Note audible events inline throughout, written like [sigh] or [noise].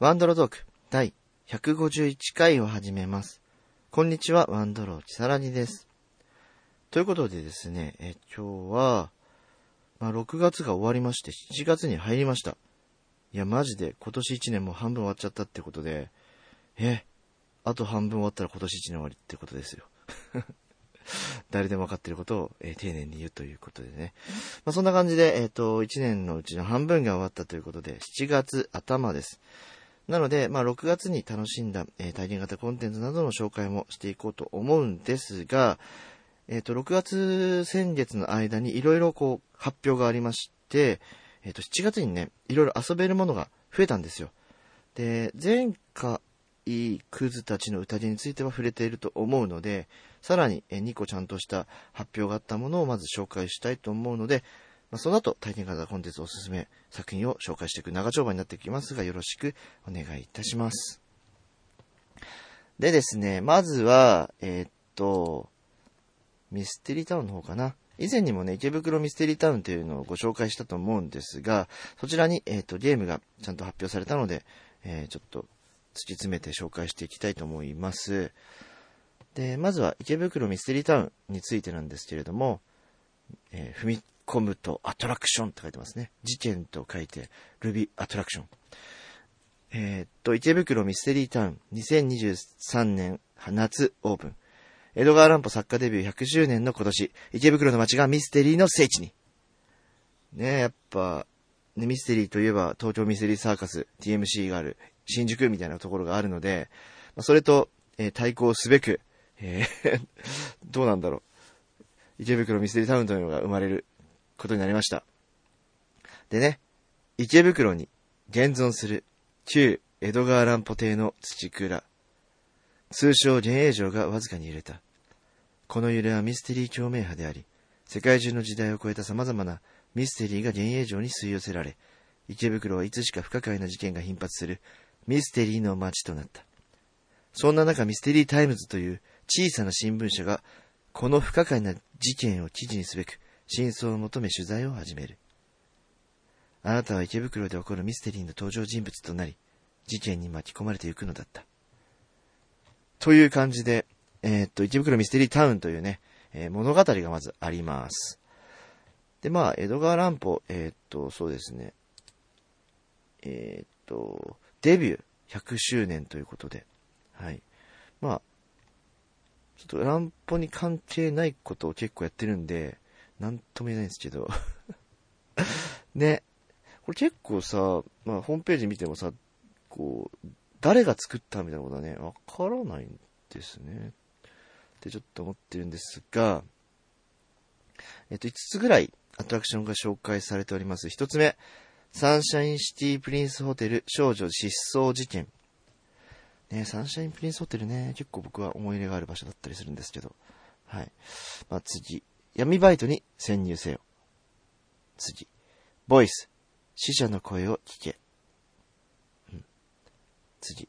ワンドロトーク第151回を始めます。こんにちは、ワンドローチサラニです。ということでですね、え今日は、まあ、6月が終わりまして7月に入りました。いや、マジで今年1年も半分終わっちゃったってことで、え、あと半分終わったら今年1年終わりってことですよ。[laughs] 誰でも分かってることを、えー丁寧に言うということでね。まあ、そんな感じで、えっ、と、1年のうちの半分が終わったということで、7月頭です。なので、まあ、6月に楽しんだ、えー体験型コンテンツなどの紹介もしていこうと思うんですが、えっ、と、6月、先月の間にいろいろこう、発表がありまして、えっ、と、7月にね、いろいろ遊べるものが増えたんですよ。で、前回、クズたちの宴については触れていると思うので、さらに2個ちゃんとした発表があったものをまず紹介したいと思うので、まあ、その後、体験型コンテンツおすすめ作品を紹介していく長丁場になってきますが、よろしくお願いいたします。でですね、まずは、えーっと、ミステリータウンの方かな。以前にもね、池袋ミステリータウンというのをご紹介したと思うんですが、そちらに、えーっと、ゲームがちゃんと発表されたので、えーちょっと突き詰めて紹介していきたいと思います。で、まずは池袋ミステリータウンについてなんですけれども、えーむとアトラクションって書いてますね。事件と書いて、ルビーアトラクション。えーっと、池袋ミステリータウン2023年夏オープン。江戸川乱歩作家デビュー100周年の今年、池袋の街がミステリーの聖地に。ねえ、やっぱ、ね、ミステリーといえば東京ミステリーサーカス TMC がある新宿みたいなところがあるので、まあそれと、えー対抗すべく、えー [laughs] どうなんだろう。池袋ミステリータウンというのが生まれることになりました。でね、池袋に現存する旧江戸川乱歩邸の土蔵。通称幻影城がわずかに揺れた。この揺れはミステリー共鳴波であり、世界中の時代を超えた様々なミステリーが幻影城に吸い寄せられ、池袋はいつしか不可解な事件が頻発するミステリーの街となった。そんな中ミステリータイムズという小さな新聞社がこの不可解な事件を記事にすべく真相を求め取材を始める。あなたは池袋で起こるミステリーの登場人物となり、事件に巻き込まれていくのだった。という感じで、えーっと、池袋ミステリータウンというね、えー物語がまずあります。で、まあ、江戸川乱歩、えーっと、そうですね、えっと、デビュー100周年ということで、はい。まあ、ちょっと乱歩に関係ないことを結構やってるんで、なんとも言えないんですけど。[laughs] ね。これ結構さ、まあ、ホームページ見てもさ、こう、誰が作ったみたいなことはね、わからないんですね。ってちょっと思ってるんですが、えっと、5つぐらいアトラクションが紹介されております。1つ目、サンシャインシティプリンスホテル少女失踪事件。ね、サンシャインプリンスホテルね、結構僕は思い入れがある場所だったりするんですけど。はい。まあ、次、闇バイトに潜入せよ。次、ボイス、死者の声を聞け。うん次、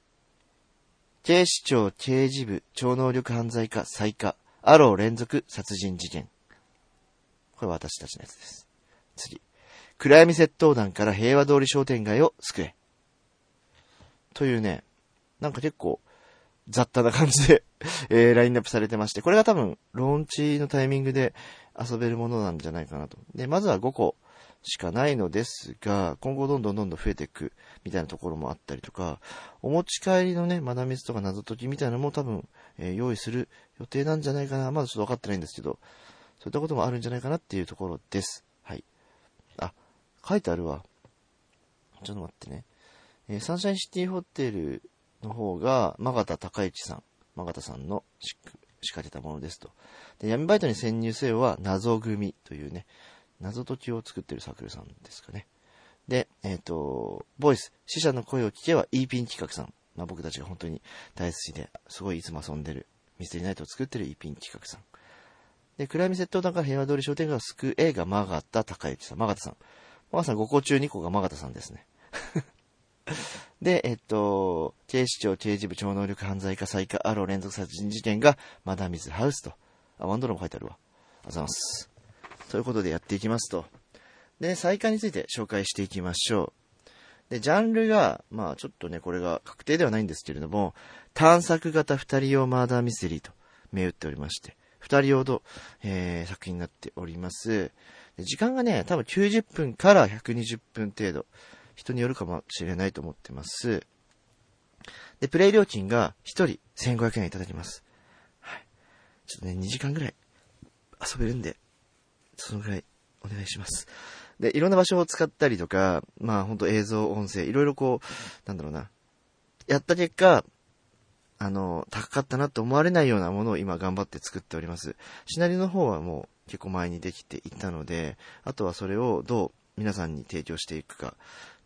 警視庁刑事部超能力犯罪課再課、アロー連続殺人事件。これ私たちのやつです。次、暗闇窃盗団から平和通り商店街を救え。というね、なんか結構雑多な感じで、[laughs] えー、ラインナップされてまして、これが多分、ローンチのタイミングで遊べるものなんじゃないかなと。で、まずは5個しかないのですが、今後どんどんどんどん増えていくみたいなところもあったりとか、お持ち帰りのね、マダミスとか謎解きみたいなのも多分、えー用意する予定なんじゃないかな。まだちょっと分かってないんですけど、そういったこともあるんじゃないかなっていうところです。はい。あ、書いてあるわ。ちょっと待ってね。えーサンシャインシティホテルの方が、マガタ高市さん、マガタさんの仕掛けたものですと。で、闇バイトに潜入せよは、謎組というね、謎解きを作ってるサークルさんですかね。で、えっ、と、ボイス、死者の声を聞けば E ピン企画さん。まあ僕たちが本当に大好きで、すごいいつも遊んでる、ミステリーナイトを作ってる E ピン企画さん。で、暗闇窃盗団から平和通り商店街を救う映画、マガタ高之さん。マガタさん。マガタさん5個中2個がマガタさんですね。で、えっと、警視庁刑事部超能力犯罪課再課アロー連続殺人事件がマダミズハウスと。あ、ワンドローも書いてあるわ。ありがとうございます。ということでやっていきますと。で、再開について紹介していきましょう。で、ジャンルが、まあちょっとね、これが確定ではないんですけれども、探索型二人用マーダーミステリーと銘打っておりまして、二人用の、えー、作品になっております。時間がね、多分90分から120分程度。人によるかもしれないと思ってます。で、プレイ料金が1人1500円いただきます。はい。ちょっとね、2時間ぐらい遊べるんで、そのぐらいお願いします。で、いろんな場所を使ったりとか、まあほんと映像、音声、いろいろこう、なんだろうな。やった結果、あの、高かったなと思われないようなものを今頑張って作っております。シナリオの方はもう結構前にできていたので、あとはそれをどう皆さんに提供していくか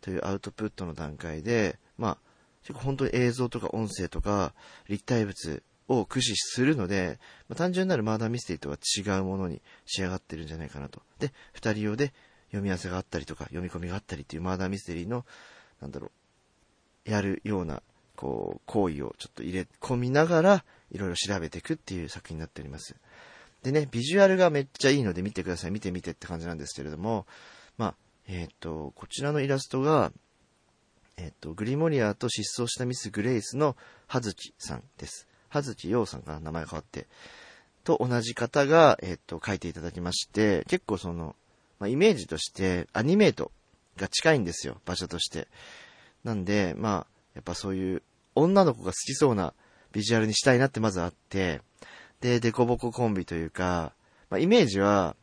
というアウトプットの段階で、まあ、結構本当に映像とか音声とか立体物を駆使するので、まあ、単純なるマーダーミステリーとは違うものに仕上がってるんじゃないかなと。で、二人用で読み合わせがあったりとか、読み込みがあったりっていうマーダーミステリーの、なんだろう、やるような、こう、行為をちょっと入れ込みながら、いろいろ調べていくっていう作品になっております。でね、ビジュアルがめっちゃいいので見てください。見てみてって感じなんですけれども、まあ、えっ、ー、と、こちらのイラストが、えっ、ー、と、グリモリアと失踪したミス・グレイスの葉月さんです。葉月陽さんか名前変わって。と同じ方が、えっ、ー、と、書いていただきまして、結構その、まあ、イメージとしてアニメートが近いんですよ、場所として。なんで、まあ、やっぱそういう女の子が好きそうなビジュアルにしたいなってまずあって、で、デコボココンビというか、まあ、イメージは、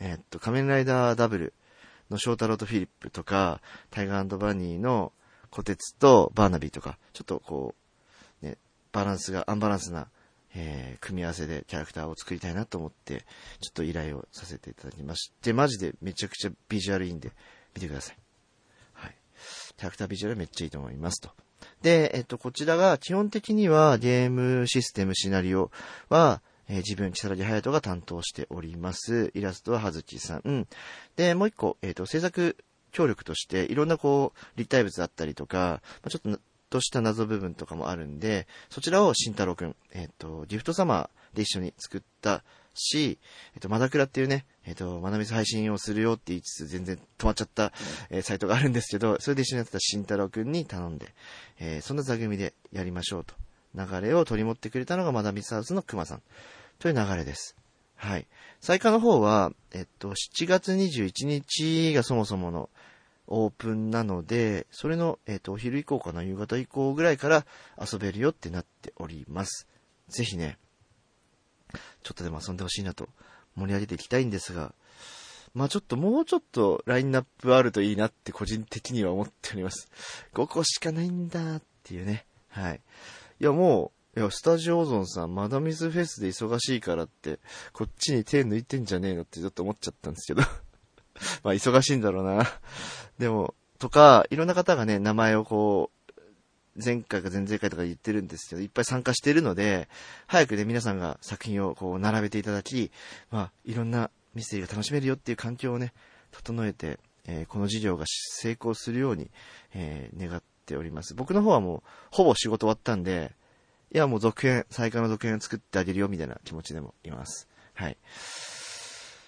えっと、仮面ライダーダブルの翔太郎とフィリップとか、タイガーバニーの小鉄とバーナビーとか、ちょっとこう、ね、バランスが、アンバランスな、えー、組み合わせでキャラクターを作りたいなと思って、ちょっと依頼をさせていただきまして、マジでめちゃくちゃビジュアルいいんで、見てください。はい。キャラクタービジュアルめっちゃいいと思いますと。で、えっと、こちらが基本的にはゲームシステムシナリオは、えー、自分、木更木隼人が担当しております。イラストは葉月さん。で、もう一個、えっ、ー、と、制作協力として、いろんなこう、立体物だったりとか、まあ、ちょっと、とした謎部分とかもあるんで、そちらを慎太郎くん、えっ、ー、と、ギフトサマーで一緒に作ったし、えっ、と、マダクラっていうね、えっ、と、まなみず配信をするよって言いつつ全然止まっちゃった、えー、サイトがあるんですけど、それで一緒にやってた慎太郎くんに頼んで、えー、そんな座組でやりましょうと。流れを取り持ってくれたのがマダミスハウスの熊さん。という流れです。はい。最下の方は、えっと、7月21日がそもそものオープンなので、それの、えっと、お昼以降かな、夕方以降ぐらいから遊べるよってなっております。ぜひね、ちょっとでも遊んでほしいなと盛り上げていきたいんですが、まあちょっともうちょっとラインナップあるといいなって個人的には思っております。5個しかないんだっていうね。はい。いやもう、いや、スタジオオゾンさん、マダミスフェスで忙しいからって、こっちに手抜いてんじゃねえのってちょっと思っちゃったんですけど [laughs] まあ、忙しいんだろうなでも、とか、いろんな方がね、名前をこう、前回か前々回とか言ってるんですけど、いっぱい参加してるので、早くね、皆さんが作品をこう、並べていただき、まあ、いろんなミステリーが楽しめるよっていう環境をね、整えて、えー、この事業が成功するように、えー、願っております。僕の方はもう、ほぼ仕事終わったんで、いや、もう続編、最下の続編を作ってあげるよ、みたいな気持ちでもいます。はい。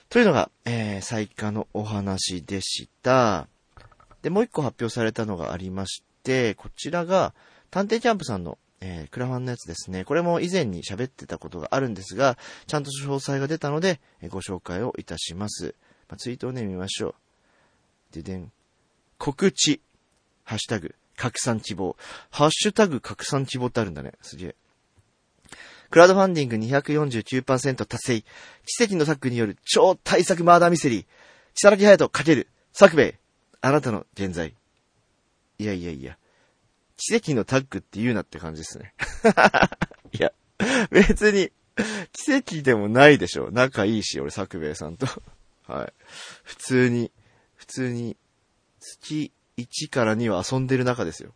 というのが、えー、最下のお話でした。で、もう一個発表されたのがありまして、こちらが、探偵キャンプさんの、えー、クラファンのやつですね。これも以前に喋ってたことがあるんですが、ちゃんと詳細が出たので、えー、ご紹介をいたします。まあ、ツイートをね、見ましょう。ででん。告知。ハッシュタグ。拡散希望。ハッシュタグ拡散希望ってあるんだね。すげえ。クラウドファンディング249%達成。奇跡のタッグによる超大作マーダーミステリー。木更木隼人かける。作兵衛。あなたの現在。いやいやいや。奇跡のタッグって言うなって感じですね。[laughs] いや、別に、奇跡でもないでしょ。仲いいし、俺、作兵衛さんと。はい。普通に、普通に、月1から2は遊んでる中ですよ。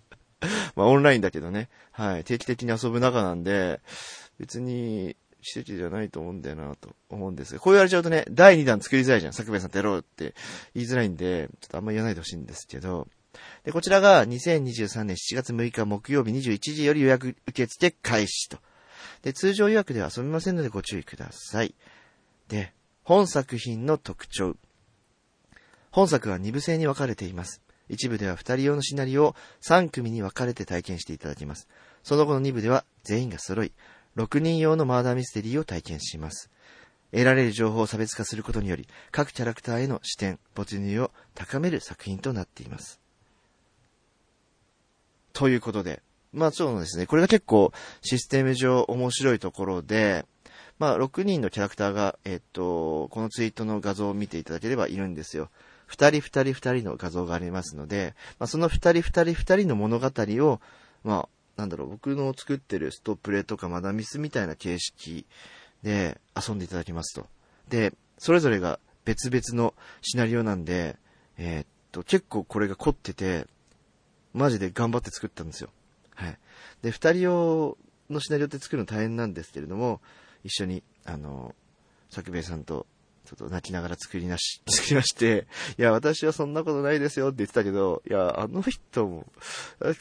[laughs] まあオンラインだけどね。はい。定期的に遊ぶ中なんで、別に、奇跡じゃないと思うんだよなと思うんですが、こう言われちゃうとね、第2弾作りづらいじゃん。作兵さんとやろうって言いづらいんで、ちょっとあんま言わないでほしいんですけど、で、こちらが2023年7月6日木曜日21時より予約受付開始と。で、通常予約では遊びませんのでご注意ください。で、本作品の特徴。本作は2部制に分かれています。一部では二人用のシナリオを3組に分かれて体験していただきます。その後の2部では全員が揃い、6人用のマーダーミステリーを体験します。得られる情報を差別化することにより、各キャラクターへの視点、没入を高める作品となっています。ということで、まあそうですね、これが結構システム上面白いところで、まあ6人のキャラクターが、えっと、このツイートの画像を見ていただければいるんですよ。二人二人二人の画像がありますので、まあその二人二人二人の物語を、まあ、なんだろう、僕の作ってるストップレとかマダミスみたいな形式で遊んでいただきますと。で、それぞれが別々のシナリオなんで、えー、っと、結構これが凝ってて、マジで頑張って作ったんですよ。はい。で、二人用のシナリオって作るの大変なんですけれども、一緒に、あの、作兵衛さんと、ちょっと泣きながら作りなし、作りまして、[laughs] いや、私はそんなことないですよって言ってたけど、いや、あの人も、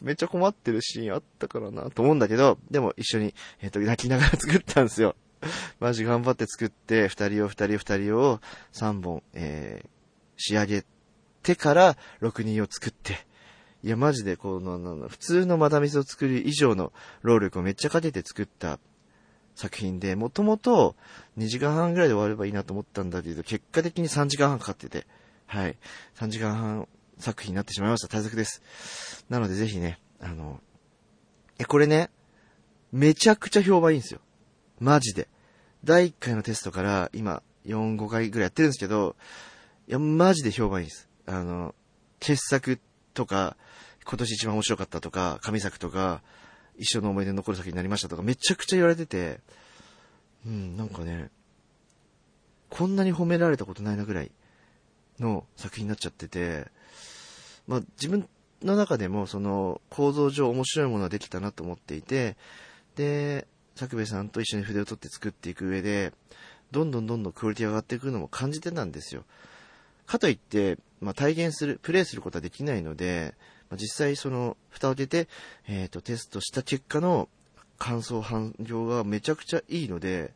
めっちゃ困ってるシーンあったからな、と思うんだけど、でも一緒に、えっ、と、泣きながら作ったんですよ。[laughs] マジ頑張って作って、二人を二人を二人を三本、えー、仕上げてから六人を作って、いや、マジで、この、普通のマダミスを作る以上の労力をめっちゃかけて作った作品で、もともと2時間半ぐらいで終わればいいなと思ったんだけど、結果的に3時間半かかってて、はい。3時間半作品になってしまいました。対策です。なのでぜひね、あの、え、これね、めちゃくちゃ評判いいんですよ。マジで。第1回のテストから今、4、5回ぐらいやってるんですけど、いや、マジで評判いいです。あの、傑作とか、今年一番面白かったとか、神作とか、一生の思い出残る作品になりましたとか、めちゃくちゃ言われてて、うん、なんかね、こんなに褒められたことないなぐらいの作品になっちゃってて、まあ自分の中でもその構造上面白いものはできたなと思っていて、で、作兵衛さんと一緒に筆を取って作っていく上で、どんどんどんどんクオリティが上がっていくのも感じてたんですよ。かといって、まあ、体現する、プレイすることはできないので、実際その、蓋を開けて、えっ、ー、と、テストした結果の感想反響がめちゃくちゃいいので、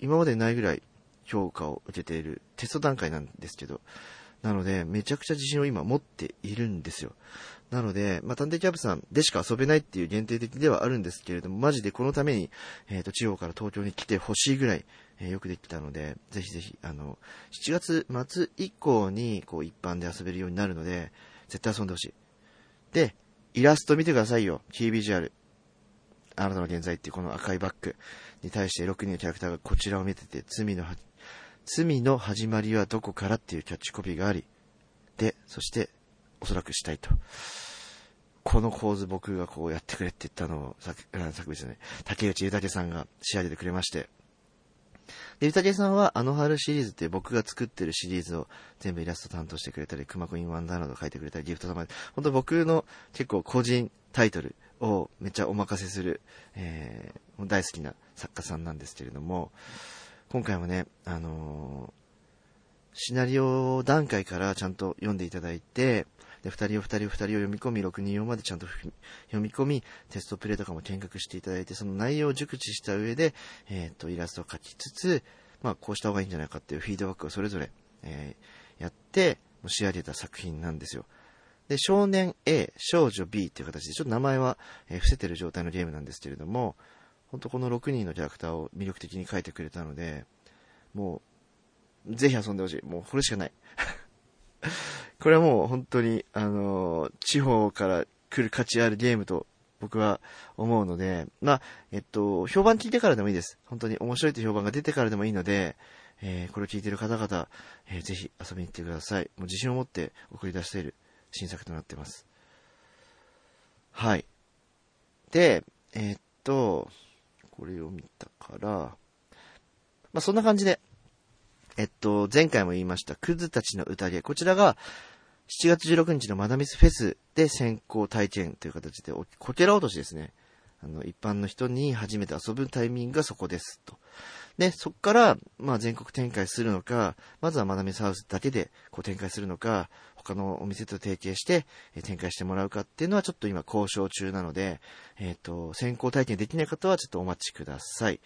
今までないぐらい評価を受けているテスト段階なんですけど、なので、めちゃくちゃ自信を今持っているんですよ。なので、まあ、探偵キャブさんでしか遊べないっていう限定的ではあるんですけれども、マジでこのために、えっ、ー、と、地方から東京に来てほしいぐらい、えー、よくできたので、ぜひぜひ、あの、7月末以降に、こう、一般で遊べるようになるので、絶対遊んでほしい。で、イラスト見てくださいよ。キービジュアル。あなたの現在っていうこの赤いバッグに対して6人のキャラクターがこちらを見てて、罪の、罪の始まりはどこからっていうキャッチコピーがあり、で、そして、おそらくしたいと。この構図僕がこうやってくれって言ったのを、作、作ですね、竹内豊さんが仕上げてくれまして、で、ゆたけさんは、あの春シリーズって僕が作ってるシリーズを全部イラスト担当してくれたり、熊コインワンダーなど書いてくれたり、ギフト様で、本当僕の結構個人タイトルをめっちゃお任せする、えー、大好きな作家さんなんですけれども、今回もね、あのー、シナリオ段階からちゃんと読んでいただいて、で、二人を二人を二人を読み込み、6人用までちゃんと読み込み、テストプレイとかも見学していただいて、その内容を熟知した上で、えっ、と、イラストを描きつつ、まあ、こうした方がいいんじゃないかっていうフィードバックをそれぞれ、えー、やって、仕上げた作品なんですよ。で、少年 A、少女 B っていう形で、ちょっと名前は、えー、伏せてる状態のゲームなんですけれども、本当この6人のキャラクターを魅力的に描いてくれたので、もう、ぜひ遊んでほしい。もうこれしかない。これはもう本当に、あの、地方から来る価値あるゲームと僕は思うので、まあ、えっと、評判聞いてからでもいいです。本当に面白いという評判が出てからでもいいので、えー、これを聞いてる方々、えー、ぜひ遊びに行ってください。もう自信を持って送り出している新作となっています。はい。で、えー、っと、これを見たから、まあ、そんな感じで、えっと、前回も言いました、クズたちの宴。こちらが、7月16日のマダミスフェスで先行体験という形で、こけら落としですね。あの、一般の人に初めて遊ぶタイミングがそこです。と。で、そこから、まあ、全国展開するのか、まずはマダミスハウスだけでこう展開するのか、他のお店と提携して、展開してもらうかっていうのはちょっと今交渉中なので、えっ、ー、と、先行体験できない方はちょっとお待ちください。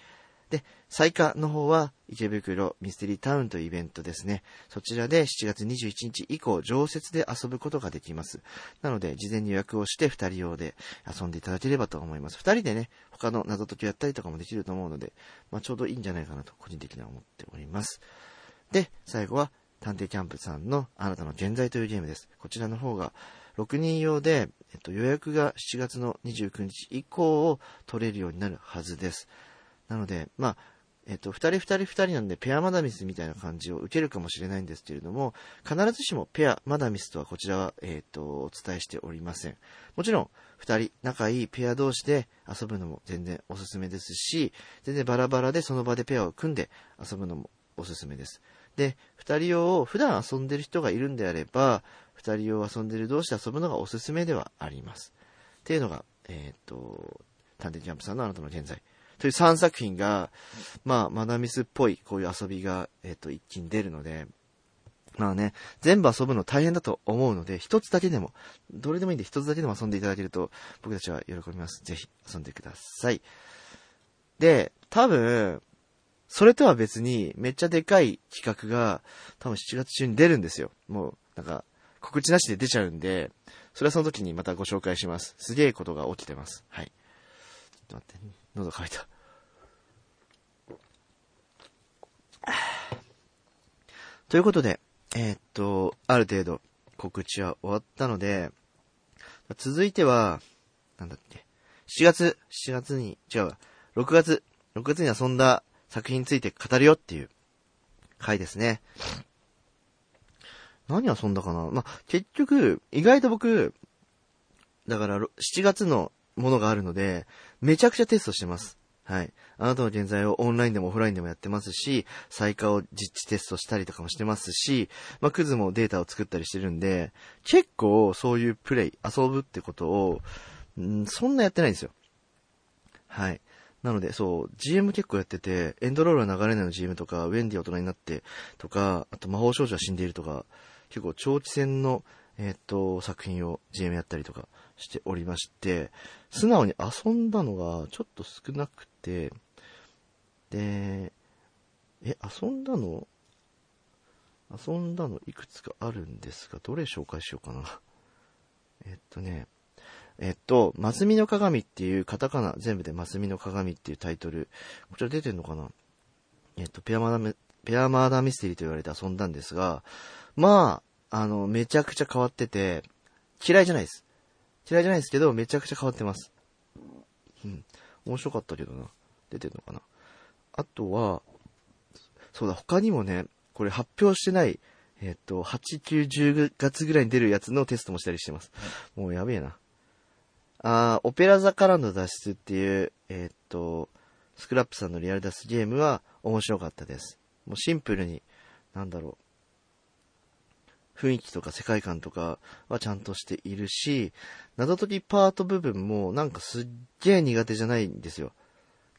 で、最下の方は池袋ミステリータウンというイベントですね。そちらで7月21日以降、常設で遊ぶことができます。なので、事前に予約をして2人用で遊んでいただければと思います。2人でね、他の謎解きをやったりとかもできると思うので、まあ、ちょうどいいんじゃないかなと個人的には思っております。で、最後は探偵キャンプさんのあなたの現在というゲームです。こちらの方が6人用で、えっと、予約が7月の29日以降を取れるようになるはずです。なので、まあ、えっと、二人二人二人なんでペアマダミスみたいな感じを受けるかもしれないんですけれども、必ずしもペアマダミスとはこちらは、えっと、お伝えしておりません。もちろん、二人仲いいペア同士で遊ぶのも全然おすすめですし、全然バラバラでその場でペアを組んで遊ぶのもおすすめです。で、二人用を普段遊んでる人がいるんであれば、二人用遊んでる同士で遊ぶのがおすすめではあります。っていうのが、えっと、探偵キャンプさんのあなたの現在。という3作品が、まあ、マダミスっぽいこういう遊びが、えっ、と、一気に出るので、まあね、全部遊ぶの大変だと思うので、一つだけでも、どれでもいいんで一つだけでも遊んでいただけると、僕たちは喜びます。ぜひ遊んでください。で、多分、それとは別に、めっちゃでかい企画が、多分7月中に出るんですよ。もう、なんか、告知なしで出ちゃうんで、それはその時にまたご紹介します。すげえことが起きてます。はい。っと待って、喉乾いた。ということで、えー、っと、ある程度告知は終わったので、続いては、なんだっけ、7月、7月に、違うわ、6月、6月に遊んだ作品について語るよっていう回ですね。何遊んだかなまあ、結局、意外と僕、だから7月のものがあるので、めちゃくちゃテストしてます。はい。あなたの現在をオンラインでもオフラインでもやってますし、最下を実地テストしたりとかもしてますし、まあ、クズもデータを作ったりしてるんで、結構そういうプレイ、遊ぶってことを、んそんなやってないんですよ。はい。なので、そう、GM 結構やってて、エンドロールは流れないの GM とか、ウェンディ大人になってとか、あと魔法少女は死んでいるとか、結構長期戦の、えっ、と、作品を GM やったりとかしておりまして、素直に遊んだのがちょっと少なくて、で、え、遊んだの遊んだのいくつかあるんですが、どれ紹介しようかな。[laughs] えっとね、えっと、マスミの鏡っていうカタカナ全部でマスミの鏡っていうタイトル、こちら出てんのかなえっと、ペアマダペアマーダーミステリーと言われて遊んだんですが、まあ、あの、めちゃくちゃ変わってて、嫌いじゃないです。嫌いじゃないですけど、めちゃくちゃ変わってます。うん。面白かったけどな。出てんのかな。あとは、そうだ、他にもね、これ発表してない、えっ、と、8、9、10月ぐらいに出るやつのテストもしたりしてます。もうやべえな。あオペラ座からの脱出っていう、えっ、と、スクラップさんのリアル脱出ゲームは面白かったです。もうシンプルに、なんだろう。雰囲気とか世界観とかはちゃんとしているし、謎解きパート部分もなんかすっげえ苦手じゃないんですよ。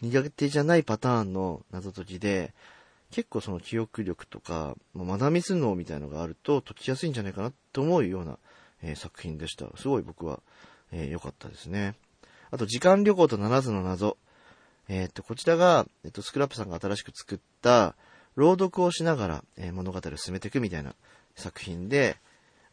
苦手じゃないパターンの謎解きで、結構その記憶力とか、まあ、マダミス脳みたいのがあると解きやすいんじゃないかなと思うような、えー、作品でした。すごい僕は良、えー、かったですね。あと、時間旅行と7つの謎。えっ、と、こちらが、えっ、と、スクラップさんが新しく作った、朗読をしながら、え物語を進めていくみたいな作品で、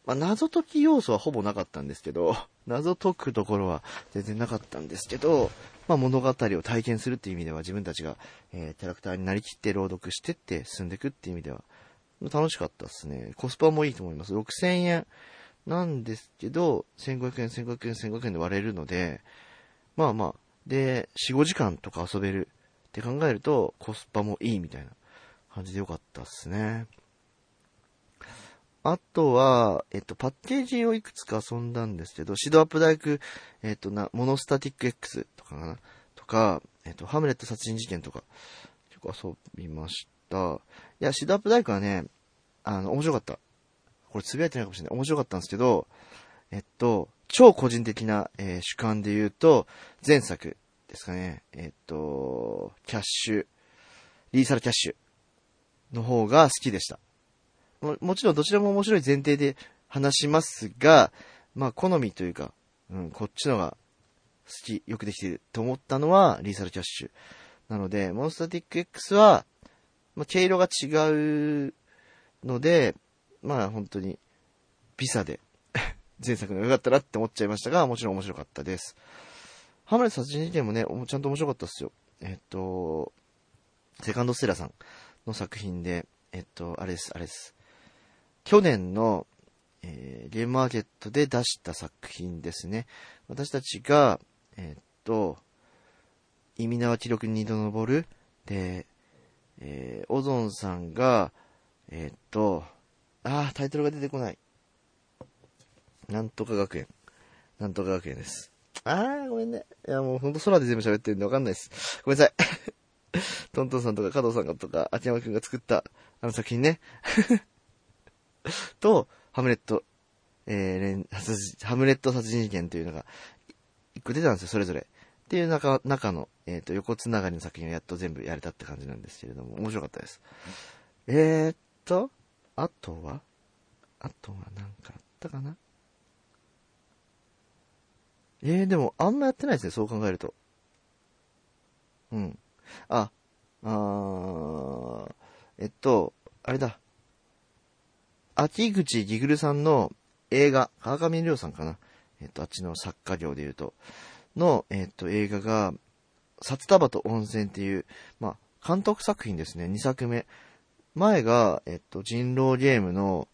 まあ、謎解き要素はほぼなかったんですけど、[laughs] 謎解くところは全然なかったんですけど、まあ、物語を体験するっていう意味では自分たちが、えー、キャラクターになりきって朗読してって進んでいくっていう意味では、楽しかったですね。コスパもいいと思います。6000円なんですけど、1500円、1500円、1500円で割れるので、まあまあ、で、4、5時間とか遊べるって考えると、コスパもいいみたいな感じでよかったっすね。あとは、えっと、パッケージをいくつか遊んだんですけど、シドアップ大工、えっと、な、モノスタティック X とかかな？とか、えっと、ハムレット殺人事件とか、結構遊びました。いや、シドアップ大工はね、あの、面白かった。これつぶやいてないかもしれない。面白かったんですけど、えっと、超個人的な、えー、主観で言うと、前作ですかね。えっと、キャッシュ、リーサルキャッシュの方が好きでした。ももちろんどちらも面白い前提で話しますが、まあ好みというか、うん、こっちのが好き、よくできてると思ったのはリーサルキャッシュ。なので、モンスターティック X は、まあ、毛色が違うので、まあ本当に、ビサで [laughs] 前作の良かったなって思っちゃいましたが、もちろん面白かったです。ハムレット殺人事件もね、ちゃんと面白かったっすよ。えっと、セカンドステラさんの作品で、えっと、あれです、あれです。去年の、えー、ゲームマーケットで出した作品ですね。私たちが、えっと、意味縄記録に二度登る。で、えー、オゾンさんが、えっと、あー、タイトルが出てこない。なんとか学園。なんとか学園です。あー、ごめんね。いや、もうほんと空で全部喋ってるんでわかんないです。ごめんなさい。トントンさんとか加藤さんとか、秋山くんが作ったあの作品ね。[laughs] と、ハムレット、えー、ハムレット殺人事件というのが、一個出たんですよ、それぞれ。っていう中、中の、えっ、ー、と、横つながりの作品をやっと全部やれたって感じなんですけれども、面白かったです。えー、っと、あとはあとは何かあったかな？えー、でも、あんまやってないですね、そう考えると。うん。あ、あー、えっと、あれだ。秋口ギグルさんの映画、川上亮さんかな？えっと、あっちの作家業で言うと、の、えっと、映画が、札束と温泉っていう、まあ、監督作品ですね、2作目。前が、えっと、人狼ゲームの、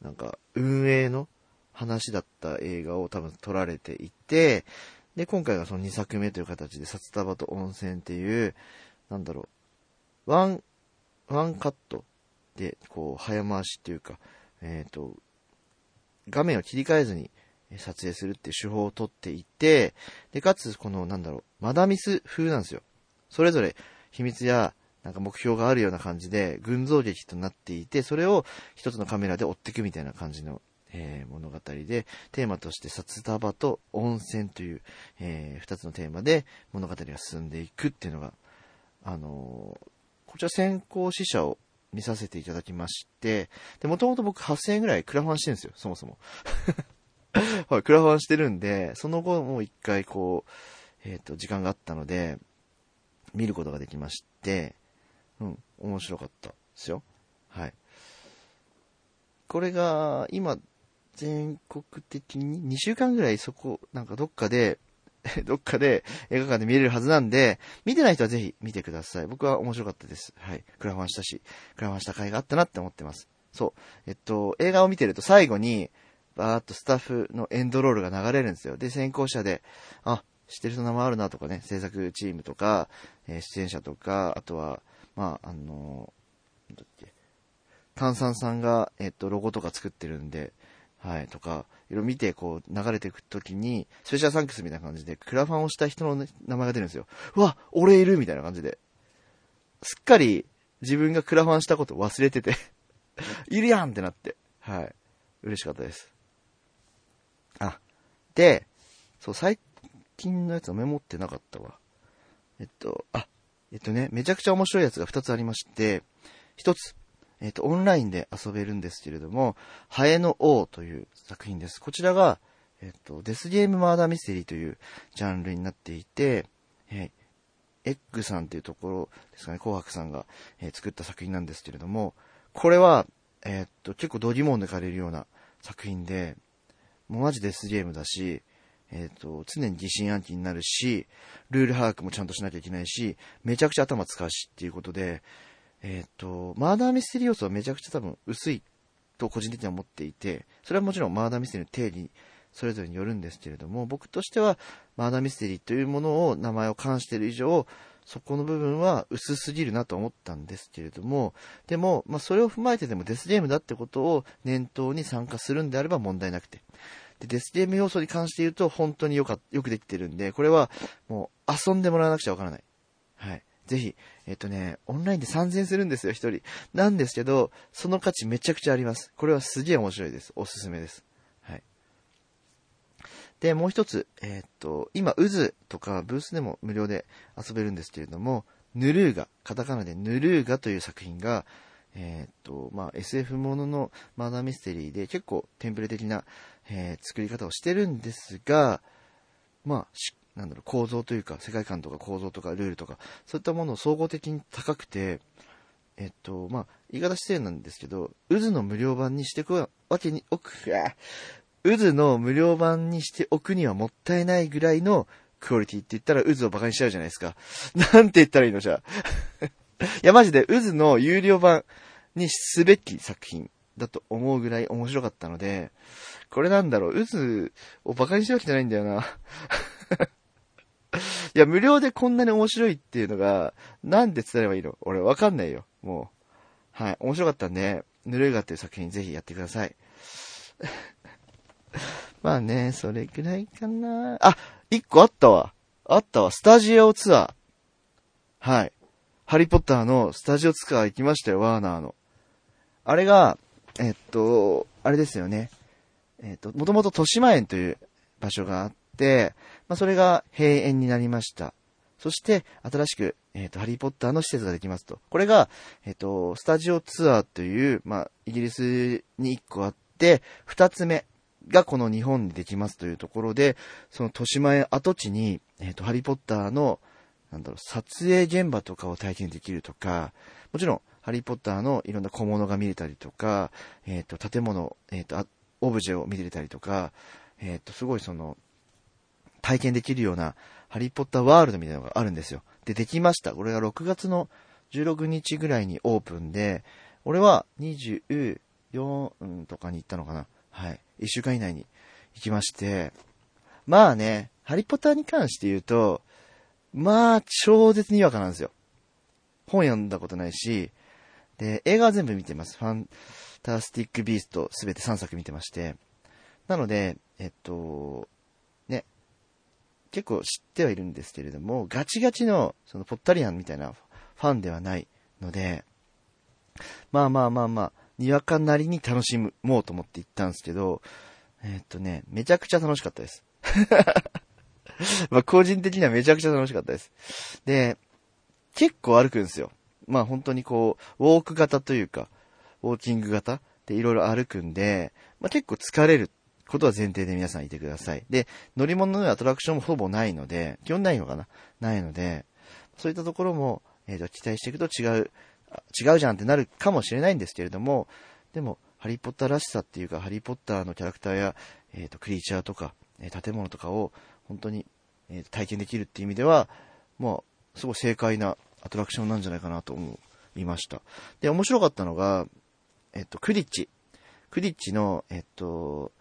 なんか、運営の話だった映画を多分撮られていて、で、今回がその2作目という形で、札束と温泉っていう、なんだろう、ワン、ワンカットで、こう、早回しっていうか、えっ、ー、と、画面を切り替えずに撮影するっていう手法をとっていて、で、かつ、この、なんだろう、マダミス風なんですよ。それぞれ秘密や、なんか目標があるような感じで、群像劇となっていて、それを一つのカメラで追っていくみたいな感じのえー、物語で、テーマとして札束と温泉という、えー、二つのテーマで物語が進んでいくっていうのが、あのー、こちら先行試写を見させていただきまして、で、もともと僕8000円ぐらいクラファンしてるんですよ、そもそも。[laughs] はい、クラファンしてるんで、その後もう一回こう、えっ、ー、と、時間があったので、見ることができまして、うん、面白かったですよ。はい。これが、今、全国的に2週間ぐらいそこ、なんかどっかで、[laughs] どっかで映画館で見れるはずなんで、見てない人はぜひ見てください。僕は面白かったです。はい。クラファンしたし、クラファンした回があったなって思ってます。そう。えっと、映画を見てると最後に、バーっとスタッフのエンドロールが流れるんですよ。で、先行者で、あ、知ってる人名前あるなとかね、制作チームとか、えー、出演者とか、あとは、まあ、あのー、だっけ、炭酸さんが、えっと、ロゴとか作ってるんで、はい、とか、いろ見て、こう、流れていくときに、スペシャルサンクスみたいな感じで、クラファンをした人の、ね、名前が出るんですよ。うわ、俺いるみたいな感じで。すっかり、自分がクラファンしたこと忘れてて [laughs] いるやんってなって。はい。嬉しかったです。あ、で、そう、最近のやつはメモってなかったわ。えっと、あ、えっとね、めちゃくちゃ面白いやつが2つありまして、1つ、えっ、ー、と、オンラインで遊べるんですけれども、ハエの王という作品です。こちらが、えっ、ー、と、デスゲームマーダーミステリーというジャンルになっていて、えー、エッグさんというところですかね、紅白さんが、えー、作った作品なんですけれども、これは、えっと、結構ドギモンで借りるような作品で、もうマジデスゲームだし、えっ、と、常に疑心暗鬼になるし、ルール把握もちゃんとしなきゃいけないし、めちゃくちゃ頭使うしっていうことで、えっ、ー、と、マーダーミステリー要素はめちゃくちゃ多分薄いと個人的には思っていて、それはもちろんマーダーミステリーの定義、それぞれによるんですけれども、僕としては、マーダーミステリーというものを名前を冠している以上、そこの部分は薄すぎるなと思ったんですけれども、でも、まあ、それを踏まえてでもデスゲームだってことを念頭に参加するんであれば問題なくて。で、デスゲーム要素に関して言うと本当によか、よくできてるんで、これはもう遊んでもらわなくちゃわからない。ぜひ、えっとね、オンラインで3000円するんですよ、一人。なんですけど、その価値めちゃくちゃあります。これはすげえ面白いです。おすすめです。はい。で、もう一つ、えー、っと、今、渦とかブースでも無料で遊べるんですけれども、ヌルーガ、カタカナでヌルーガという作品が、え、っと、まあ、SF もののマーダーミステリーで結構テンプレ的な、えー、作り方をしてるんですが、まあ、なんだろう、構造というか、世界観とか構造とかルールとか、そういったものを総合的に高くて、えっと、まあ、言い方失礼なんですけど、渦の無料版にしてくわけに、おく、渦の無料版にしておくにはもったいないぐらいのクオリティって言ったら渦を馬鹿にしちゃうじゃないですか。なんて言ったらいいのじゃ。[laughs] いや、マジで渦の有料版にすべき作品だと思うぐらい面白かったので、これなんだろう、渦を馬鹿にしてるわけじゃないんだよな。いや、無料でこんなに面白いっていうのが、なんで伝えればいいの？俺わかんないよ。もう。はい。面白かったんで、ぬるいがっていう作品ぜひやってください。[laughs] まあね、それくらいかな。あ、一個あったわ。あったわ。スタジオツアー。はい。ハリーポッターのスタジオツアー行きましたよ、ワーナーの。あれが、えっと、あれですよね。えっと、もともと豊島園という場所があって、まあ、それが閉園になりました。そして、新しく、えっ、と、ハリーポッターの施設ができますと。これが、えっ、と、スタジオツアーという、まあ、イギリスに1個あって、2つ目がこの日本にできますというところで、その豊島園跡地に、えっ、と、ハリーポッターの、なんだろう、撮影現場とかを体験できるとか、もちろん、ハリーポッターのいろんな小物が見れたりとか、えっ、と、建物、えっ、と、オブジェを見れたりとか、えっ、と、すごいその、体験できるような、ハリーポッターワールドみたいなのがあるんですよ。で、できました。これが6月の16日ぐらいにオープンで、俺は24とかに行ったのかな。はい。1週間以内に行きまして、まあね、ハリーポッターに関して言うと、まあ、超絶にわかなんですよ。本読んだことないし、で、映画は全部見てます。ファンタスティック・ビーストすべて3作見てまして。なので、えっと、結構知ってはいるんですけれども、ガチガチの、その、ポッタリアンみたいなファンではないので、まあまあまあまあ、にわかなりに楽しもうと思って行ったんですけど、えっとね、めちゃくちゃ楽しかったです。[laughs] まあ個人的にはめちゃくちゃ楽しかったです。で、結構歩くんですよ。まあ本当にこう、ウォーク型というか、ウォーキング型でいろいろ歩くんで、まあ結構疲れることは前提で皆さんいてください。で、乗り物のアトラクションもほぼないので、基本ないのかな？ないので、そういったところも、えっ、ー、と、期待していくと違う、違うじゃんってなるかもしれないんですけれども、でも、ハリーポッターらしさっていうか、ハリーポッターのキャラクターや、えっ、ー、と、クリーチャーとか、えー、建物とかを、本当に、えー、体験できるっていう意味では、もう、すごい正解なアトラクションなんじゃないかなと思いました。で、面白かったのが、えっと、クリッチ。クリッチの、えっと、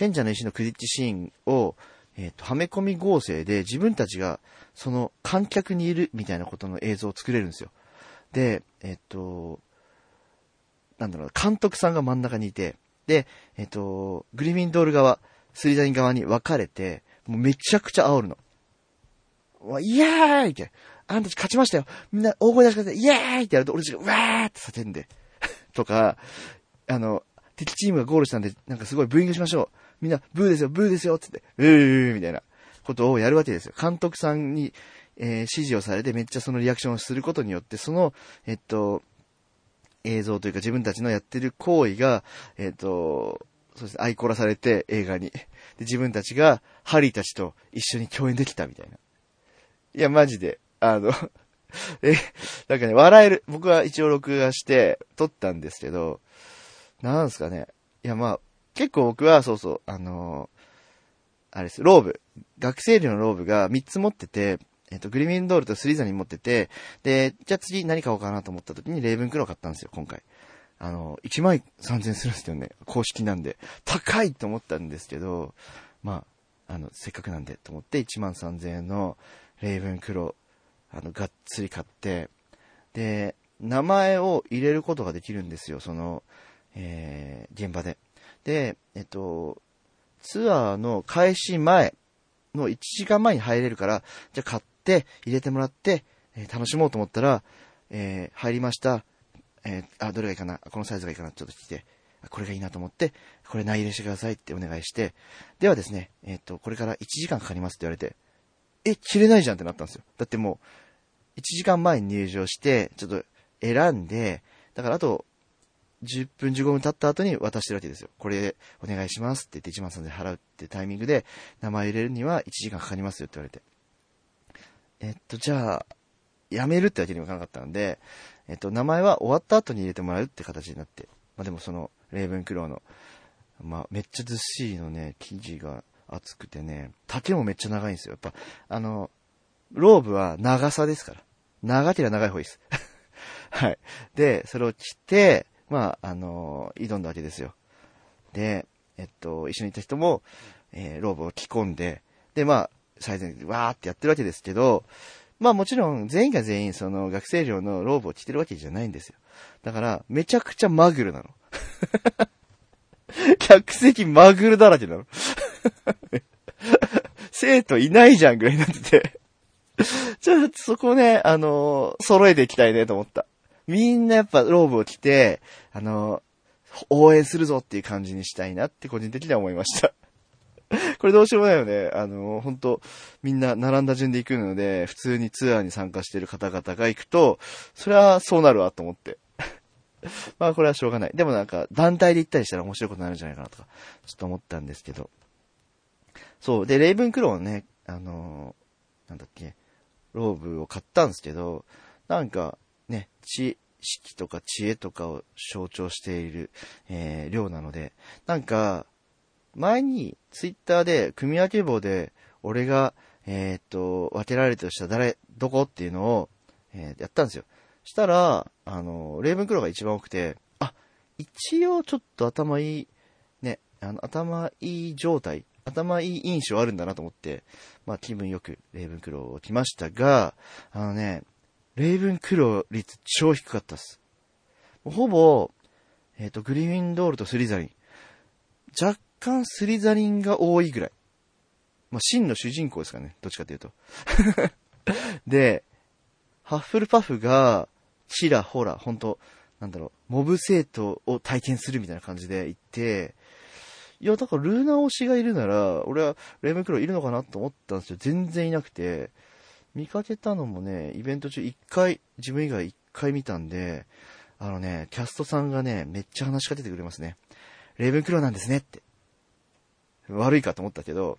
賢者の石のクリッチシーンを、えっと、はめ込み合成で自分たちが、その観客にいるみたいなことの映像を作れるんですよ。で、えっと、なんだろう、監督さんが真ん中にいて、で、えっと、グリフィンドール側、スリザイン側に分かれて、もうめちゃくちゃ煽るの。イエーイって、あんたたち勝ちましたよみんな大声出してくださいイエーイってやると俺たちが、うわーって叫んでとか、あの、敵チームがゴールしたんで、なんかすごいブーイングしましょう。みんな、ブーですよ、ブーですよ、つって、うーみたいなことをやるわけですよ。監督さんに、えー、指示をされてめっちゃそのリアクションをすることによって、その、えっと、映像というか自分たちのやってる行為が、えっと、そうですね、愛コラされて映画に。で、自分たちがハリーたちと一緒に共演できたみたいな。いや、マジで、あの [laughs] え、なんかね、笑える。僕は一応録画して撮ったんですけど、なんすかね。いや、まあ、結構僕は、そうそう、あのー、あれです、ローブ。学生寮のローブが3つ持ってて、えっ、と、グリミンドールとスリザニン持ってて、で、じゃあ次何買おうかなと思った時にレイブンクロー買ったんですよ、今回。あの、1万3000するんですよね。公式なんで。高いと思ったんですけど、まあ、あの、せっかくなんでと思って1万3000円のレイブンクロー、あの、がっつり買って、で、名前を入れることができるんですよ、その、えー、現場で。で、えっと、ツアーの開始前の1時間前に入れるから、じゃあ買って入れてもらって、えー、楽しもうと思ったら、えー、入りました。えー、あ、どれがいいかな？このサイズがいいかな？ちょっと聞いて、これがいいなと思って、これ内入れしてくださいってお願いして、ではですね、えっ、と、これから1時間かかりますって言われて、え、切れないじゃんってなったんですよ。だってもう、1時間前に入場して、ちょっと選んで、だからあと、10分15分経った後に渡してるわけですよ。これお願いしますって言って1万3000円払うってタイミングで名前入れるには1時間かかりますよって言われて。えっと、じゃあ、辞めるってわけにもいかなかったんで、えっと、名前は終わった後に入れてもらうって形になって。まあでもその、レイブンクローの、まあめっちゃずっしりのね、生地が厚くてね、丈もめっちゃ長いんですよ。やっぱ、あの、ローブは長さですから。長ければ長い方がいいです。[laughs] はい。で、それを着て、まあ、あの挑んだわけですよ。で、えっと、一緒にいた人も、えー、ローブを着込んで、で、まあ、最前でわーってやってるわけですけど、まあもちろん全員が全員その学生寮のローブを着てるわけじゃないんですよ。だから、めちゃくちゃマグルなの。[laughs] 客席マグルだらけなの。[laughs] 生徒いないじゃんぐらいになってて。[laughs] ちょっとそこね、あのー、揃えていきたいねと思った。みんなやっぱローブを着て、あの、応援するぞっていう感じにしたいなって個人的には思いました。[laughs] これどうしようもないよね。あの、本当みんな並んだ順で行くので、普通にツアーに参加してる方々が行くと、それはそうなるわと思って。[laughs] まあこれはしょうがない。でもなんか団体で行ったりしたら面白いことになるんじゃないかなとか、ちょっと思ったんですけど。そう。で、レイブンクローね、あのー、なんだっけ、ローブを買ったんですけど、なんかね、知識とか知恵とかを象徴している、えー、量なので、なんか、前にツイッターで組み分け棒で俺が、えー、っと、分けられるとしたら誰、どこっていうのを、えー、やったんですよ。したら、あの、レイブンクローが一番多くて、あ、一応ちょっと頭いい、ね、あの、頭いい状態、頭いい印象あるんだなと思って、まあ気分よくレイブンクローを着ましたが、あのね、レイブンクロー率超低かったっす。ほぼ、えっ、ー、と、グリフィンドールとスリザリン。若干スリザリンが多いぐらい。まあ、真の主人公ですかね。どっちかというと。[laughs] で、ハッフルパフが、ちらほら、ほんと、なんだろう、モブ生徒を体験するみたいな感じで行って、いや、だからルーナ推しがいるなら、俺はレイムクローいるのかなと思ったんですよ。全然いなくて、見かけたのもね、イベント中一回、自分以外一回見たんで、あのね、キャストさんがね、めっちゃ話しかけてくれますね。レイブンクローなんですねって。悪いかと思ったけど、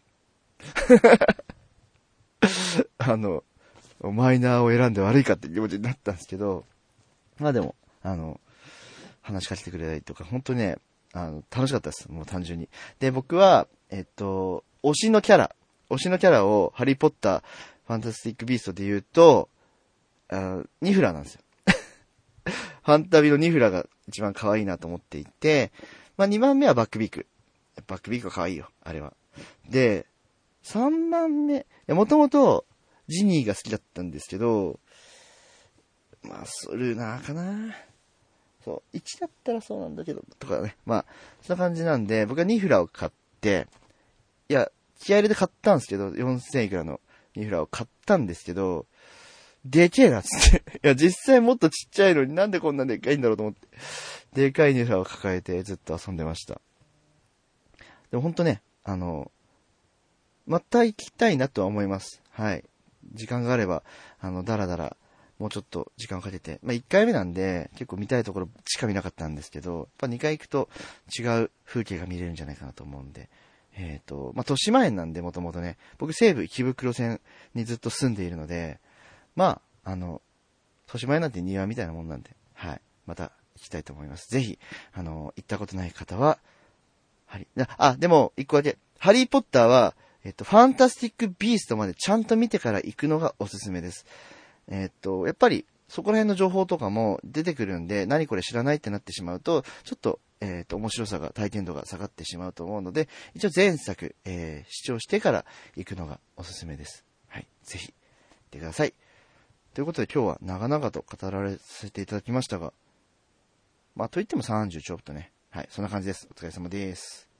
[laughs] あの、マイナーを選んで悪いかって気持ちになったんですけど、まあでも、あの、話しかけてくれたりとか、本当にね、あの、楽しかったです。もう単純に。で、僕は、えっと、推しのキャラ、推しのキャラを、ハリーポッター、ファンタスティックビーストで言うと、あニフラなんですよ。[laughs] ファンタビのニフラが一番可愛いなと思っていて、まあ2番目はバックビーク。バックビークは可愛いよ、あれは。で、3番目、もともとジニーが好きだったんですけど、まあ、ルナーかな。そう、1だったらそうなんだけど、とかね。まあ、そんな感じなんで、僕はニフラを買って、いや、気合入れて買ったんですけど、4000いくらのニフラを買ったんですけど、でけえなっつって。[laughs] いや、実際もっとちっちゃいのになんでこんなでっかいんだろうと思って。でかいニフラを抱えてずっと遊んでました。でもほんとね、あの、また行きたいなとは思います。はい。時間があれば、あの、だらだら、もうちょっと時間をかけて、まあ、1回目なんで、結構見たいところしか見なかったんですけど、やっぱ2回行くと違う風景が見れるんじゃないかなと思うんで、えっ、ー、と、まあ、豊島園なんで、もともとね、僕西武池袋線にずっと住んでいるので、まあ、あの、豊島園なんて庭みたいなもんなんで、はい。また行きたいと思います。ぜひ、あの、行ったことない方は、はい。あ、でも、一個だけ。ハリーポッターは、えっと、ファンタスティックビーストまでちゃんと見てから行くのがおすすめです。えっと、やっぱり、そこら辺の情報とかも出てくるんで、何これ知らないってなってしまうと、ちょっと、えっ、と、面白さが、体験度が下がってしまうと思うので、一応前作、えー、視聴してから行くのがおすすめです。はい。ぜひ、行ってください。ということで今日は長々と語られさせていただきましたが、まあ、と言っても30ちょっとね。はい。そんな感じです。お疲れ様です。